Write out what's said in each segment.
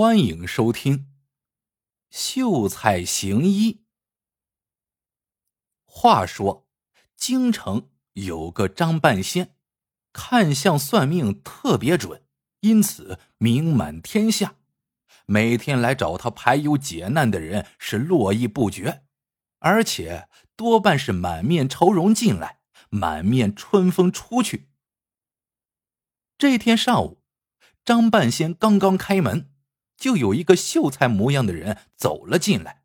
欢迎收听《秀才行医》。话说，京城有个张半仙，看相算命特别准，因此名满天下。每天来找他排忧解难的人是络绎不绝，而且多半是满面愁容进来，满面春风出去。这天上午，张半仙刚刚开门。就有一个秀才模样的人走了进来。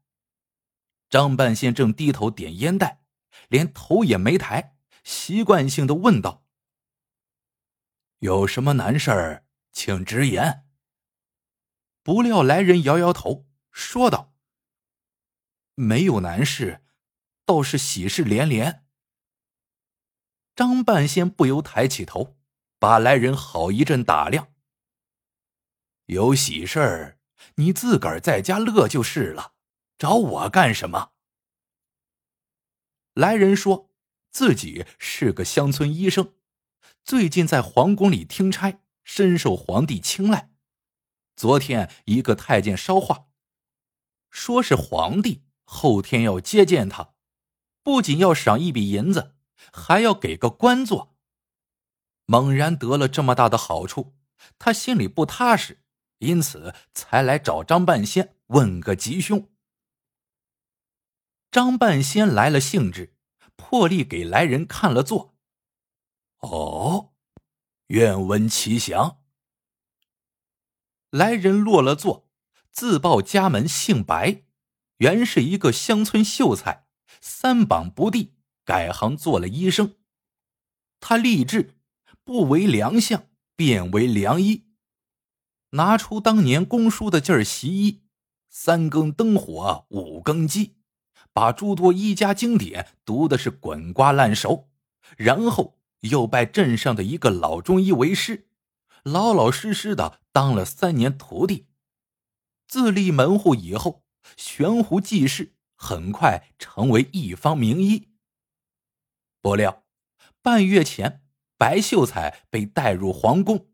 张半仙正低头点烟袋，连头也没抬，习惯性的问道：“有什么难事儿，请直言。”不料来人摇摇头，说道：“没有难事，倒是喜事连连。”张半仙不由抬起头，把来人好一阵打量。有喜事儿，你自个儿在家乐就是了，找我干什么？来人说自己是个乡村医生，最近在皇宫里听差，深受皇帝青睐。昨天一个太监捎话，说是皇帝后天要接见他，不仅要赏一笔银子，还要给个官做。猛然得了这么大的好处，他心里不踏实。因此才来找张半仙问个吉凶。张半仙来了兴致，破例给来人看了座。哦，愿闻其详。来人落了座，自报家门，姓白，原是一个乡村秀才，三榜不第，改行做了医生。他立志不为良相，便为良医。拿出当年公叔的劲儿习医，三更灯火五更鸡，把诸多医家经典读的是滚瓜烂熟，然后又拜镇上的一个老中医为师，老老实实的当了三年徒弟，自立门户以后，悬壶济世，很快成为一方名医。不料半月前，白秀才被带入皇宫，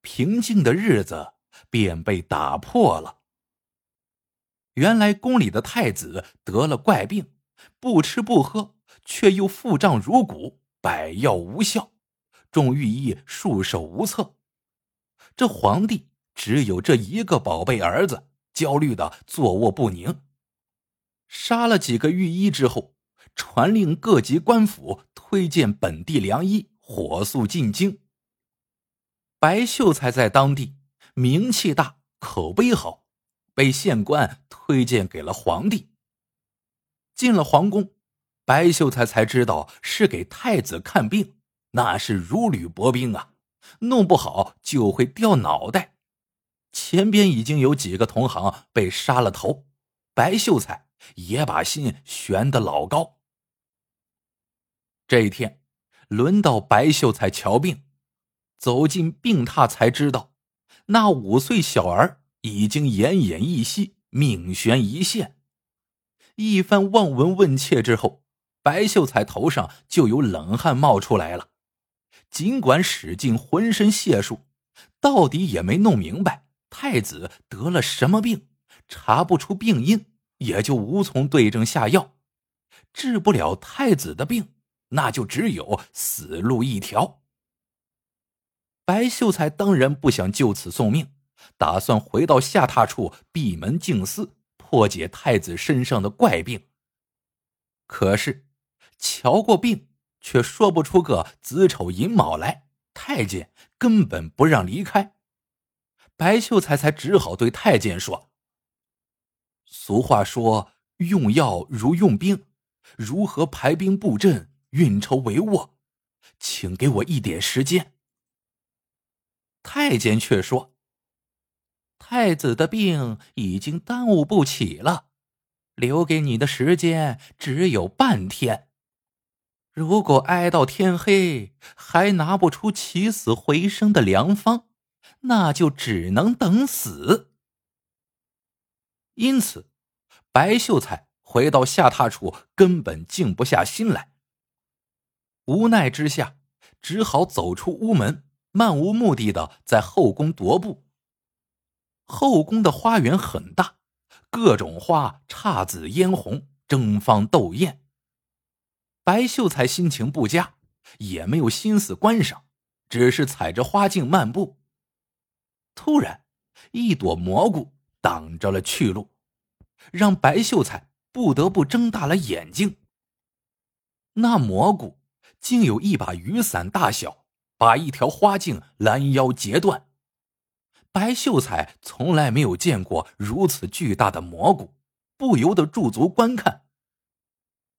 平静的日子。便被打破了。原来宫里的太子得了怪病，不吃不喝，却又腹胀如鼓，百药无效，众御医束手无策。这皇帝只有这一个宝贝儿子，焦虑的坐卧不宁。杀了几个御医之后，传令各级官府推荐本地良医，火速进京。白秀才在当地。名气大，口碑好，被县官推荐给了皇帝。进了皇宫，白秀才才知道是给太子看病，那是如履薄冰啊，弄不好就会掉脑袋。前边已经有几个同行被杀了头，白秀才也把心悬得老高。这一天，轮到白秀才瞧病，走进病榻才知道。那五岁小儿已经奄奄一息，命悬一线。一番望闻问切之后，白秀才头上就有冷汗冒出来了。尽管使尽浑身解数，到底也没弄明白太子得了什么病，查不出病因，也就无从对症下药。治不了太子的病，那就只有死路一条。白秀才当然不想就此送命，打算回到下榻处闭门静思，破解太子身上的怪病。可是瞧过病，却说不出个子丑寅卯来，太监根本不让离开。白秀才才只好对太监说：“俗话说，用药如用兵，如何排兵布阵、运筹帷幄？请给我一点时间。”太监却说：“太子的病已经耽误不起了，留给你的时间只有半天。如果挨到天黑还拿不出起死回生的良方，那就只能等死。”因此，白秀才回到下榻处，根本静不下心来。无奈之下，只好走出屋门。漫无目的的在后宫踱步。后宫的花园很大，各种花姹紫嫣红，争芳斗艳。白秀才心情不佳，也没有心思观赏，只是踩着花径漫步。突然，一朵蘑菇挡着了去路，让白秀才不得不睁大了眼睛。那蘑菇竟有一把雨伞大小，把一条花径拦腰截断。白秀才从来没有见过如此巨大的蘑菇，不由得驻足观看。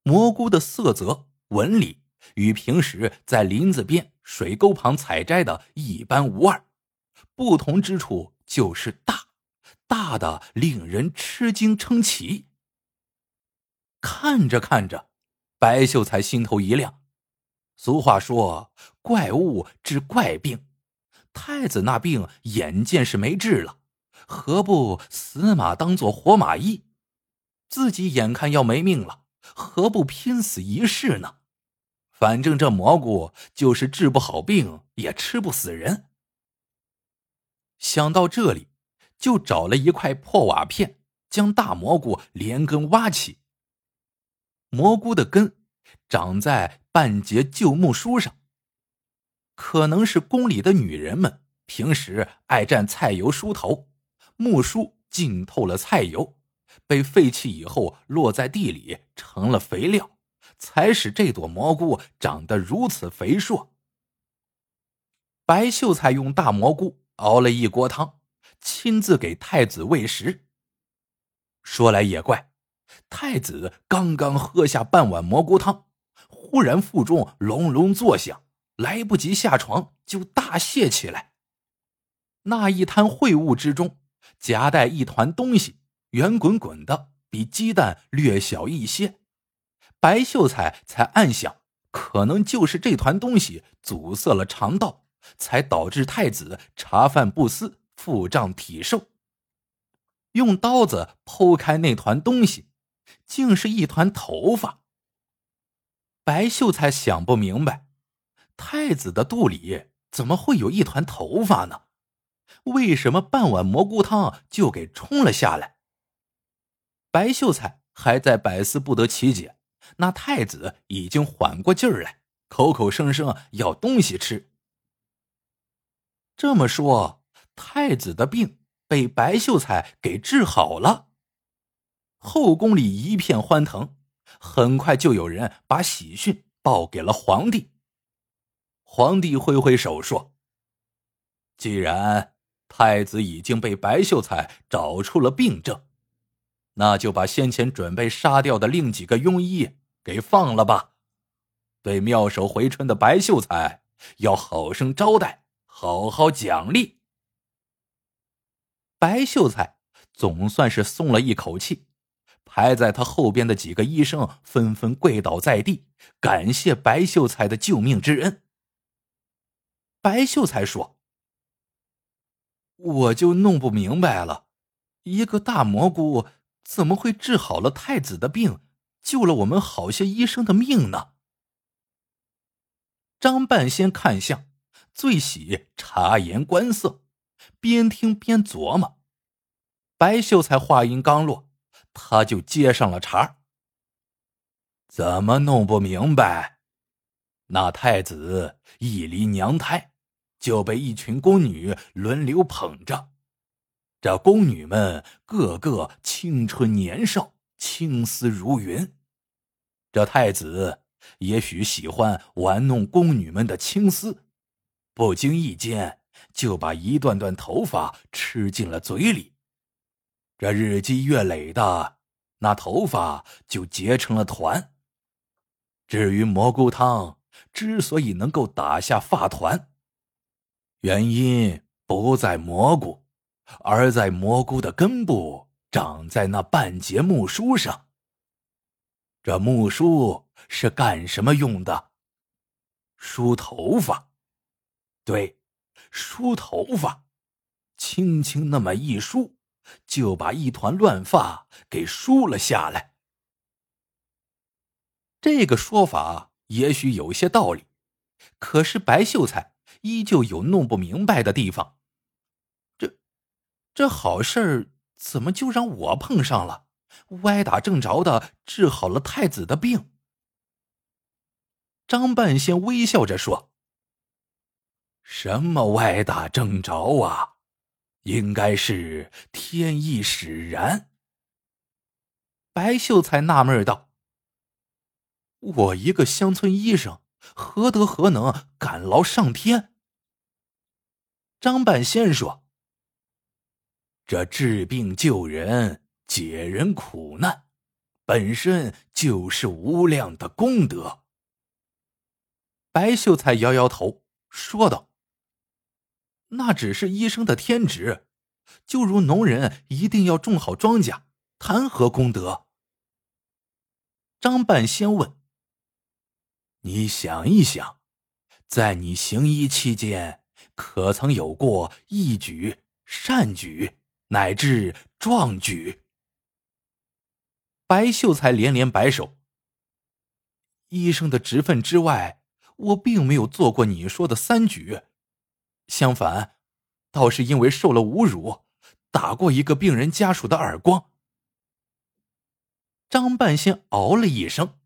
蘑菇的色泽、纹理与平时在林子边、水沟旁采摘的一般无二，不同之处就是大，大的令人吃惊称奇。看着看着，白秀才心头一亮。俗话说：“怪物治怪病。”太子那病眼见是没治了，何不死马当做活马医？自己眼看要没命了，何不拼死一试呢？反正这蘑菇就是治不好病，也吃不死人。想到这里，就找了一块破瓦片，将大蘑菇连根挖起。蘑菇的根长在半截旧木梳上。可能是宫里的女人们平时爱蘸菜油梳头，木梳浸透了菜油，被废弃以后落在地里成了肥料，才使这朵蘑菇长得如此肥硕。白秀才用大蘑菇熬了一锅汤，亲自给太子喂食。说来也怪，太子刚刚喝下半碗蘑菇汤，忽然腹中隆隆作响。来不及下床，就大泻起来。那一滩秽物之中，夹带一团东西，圆滚滚的，比鸡蛋略小一些。白秀才才暗想，可能就是这团东西阻塞了肠道，才导致太子茶饭不思，腹胀体瘦。用刀子剖开那团东西，竟是一团头发。白秀才想不明白。太子的肚里怎么会有一团头发呢？为什么半碗蘑菇汤就给冲了下来？白秀才还在百思不得其解，那太子已经缓过劲儿来，口口声声要东西吃。这么说，太子的病被白秀才给治好了。后宫里一片欢腾，很快就有人把喜讯报给了皇帝。皇帝挥挥手说：“既然太子已经被白秀才找出了病症，那就把先前准备杀掉的另几个庸医给放了吧。对妙手回春的白秀才要好生招待，好好奖励。”白秀才总算是松了一口气，排在他后边的几个医生纷纷跪倒在地，感谢白秀才的救命之恩。白秀才说：“我就弄不明白了，一个大蘑菇怎么会治好了太子的病，救了我们好些医生的命呢？”张半仙看相，最喜察言观色，边听边琢磨。白秀才话音刚落，他就接上了茬：“怎么弄不明白？那太子一离娘胎。”就被一群宫女轮流捧着，这宫女们个个青春年少，青丝如云。这太子也许喜欢玩弄宫女们的青丝，不经意间就把一段段头发吃进了嘴里。这日积月累的，那头发就结成了团。至于蘑菇汤之所以能够打下发团，原因不在蘑菇，而在蘑菇的根部长在那半截木梳上。这木梳是干什么用的？梳头发。对，梳头发，轻轻那么一梳，就把一团乱发给梳了下来。这个说法也许有些道理，可是白秀才。依旧有弄不明白的地方。这，这好事儿怎么就让我碰上了？歪打正着的治好了太子的病。张半仙微笑着说：“什么歪打正着啊？应该是天意使然。”白秀才纳闷道：“我一个乡村医生，何德何能敢劳上天？”张半仙说：“这治病救人。”解人苦难，本身就是无量的功德。白秀才摇摇头说道：“那只是医生的天职，就如农人一定要种好庄稼，谈何功德？”张半仙问：“你想一想，在你行医期间，可曾有过义举、善举，乃至壮举？”白秀才连连摆手。医生的职分之外，我并没有做过你说的三举，相反，倒是因为受了侮辱，打过一个病人家属的耳光。张半仙嗷了一声：“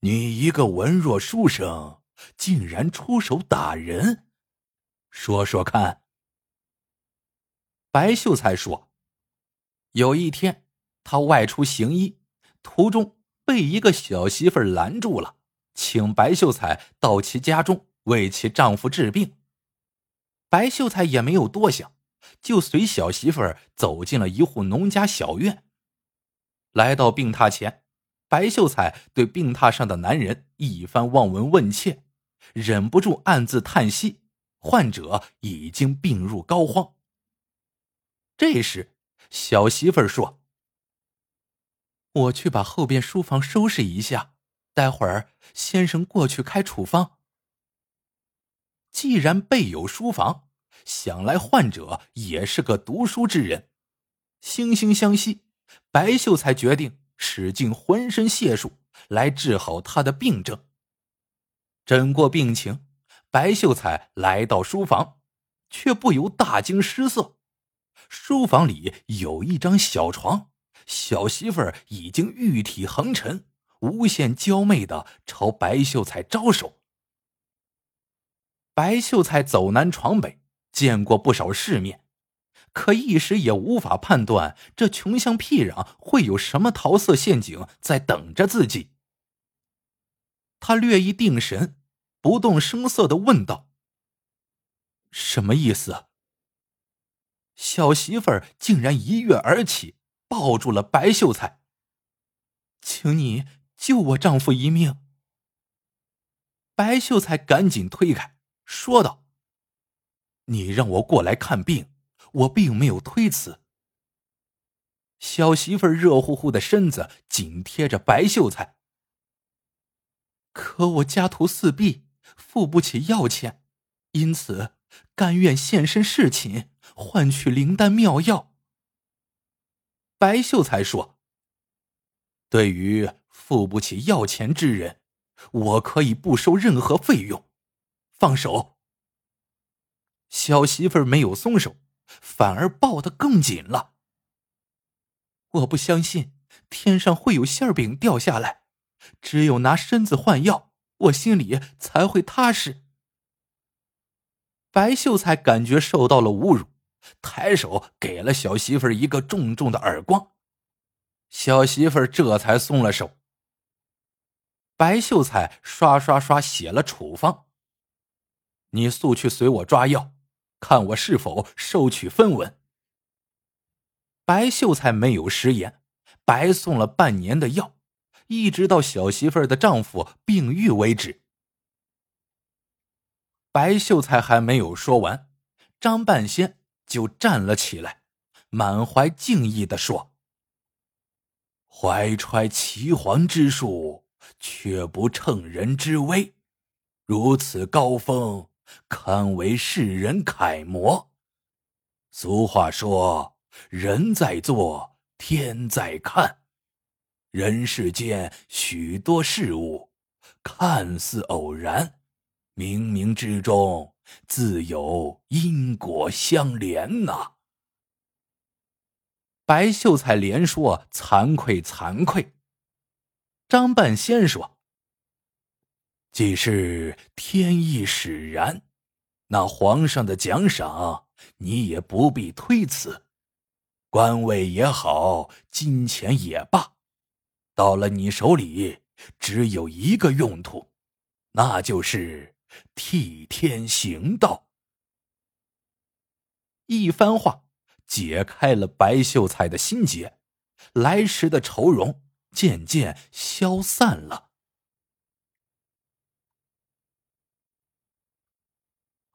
你一个文弱书生，竟然出手打人，说说看。”白秀才说：“有一天。”他外出行医，途中被一个小媳妇拦住了，请白秀才到其家中为其丈夫治病。白秀才也没有多想，就随小媳妇儿走进了一户农家小院。来到病榻前，白秀才对病榻上的男人一番望闻问切，忍不住暗自叹息：患者已经病入膏肓。这时，小媳妇儿说。我去把后边书房收拾一下，待会儿先生过去开处方。既然备有书房，想来患者也是个读书之人，惺惺相惜，白秀才决定使尽浑身解数来治好他的病症。诊过病情，白秀才来到书房，却不由大惊失色。书房里有一张小床。小媳妇儿已经玉体横陈，无限娇媚的朝白秀才招手。白秀才走南闯北，见过不少世面，可一时也无法判断这穷乡僻壤会有什么桃色陷阱在等着自己。他略一定神，不动声色的问道：“什么意思？”小媳妇儿竟然一跃而起。抱住了白秀才，请你救我丈夫一命。白秀才赶紧推开，说道：“你让我过来看病，我并没有推辞。”小媳妇热乎乎的身子紧贴着白秀才，可我家徒四壁，付不起药钱，因此甘愿献身侍寝，换取灵丹妙药。白秀才说：“对于付不起药钱之人，我可以不收任何费用。放手。”小媳妇儿没有松手，反而抱得更紧了。我不相信天上会有馅饼掉下来，只有拿身子换药，我心里才会踏实。白秀才感觉受到了侮辱。抬手给了小媳妇儿一个重重的耳光，小媳妇儿这才松了手。白秀才刷刷刷写了处方，你速去随我抓药，看我是否收取分文。白秀才没有食言，白送了半年的药，一直到小媳妇儿的丈夫病愈为止。白秀才还没有说完，张半仙。就站了起来，满怀敬意的说：“怀揣岐黄之术，却不乘人之危，如此高峰，堪为世人楷模。俗话说，人在做，天在看。人世间许多事物，看似偶然，冥冥之中。”自有因果相连呐。白秀才连说惭愧惭愧。张半仙说：“既是天意使然，那皇上的奖赏你也不必推辞，官位也好，金钱也罢，到了你手里只有一个用途，那就是替天行道。”一番话解开了白秀才的心结，来时的愁容渐渐消散了。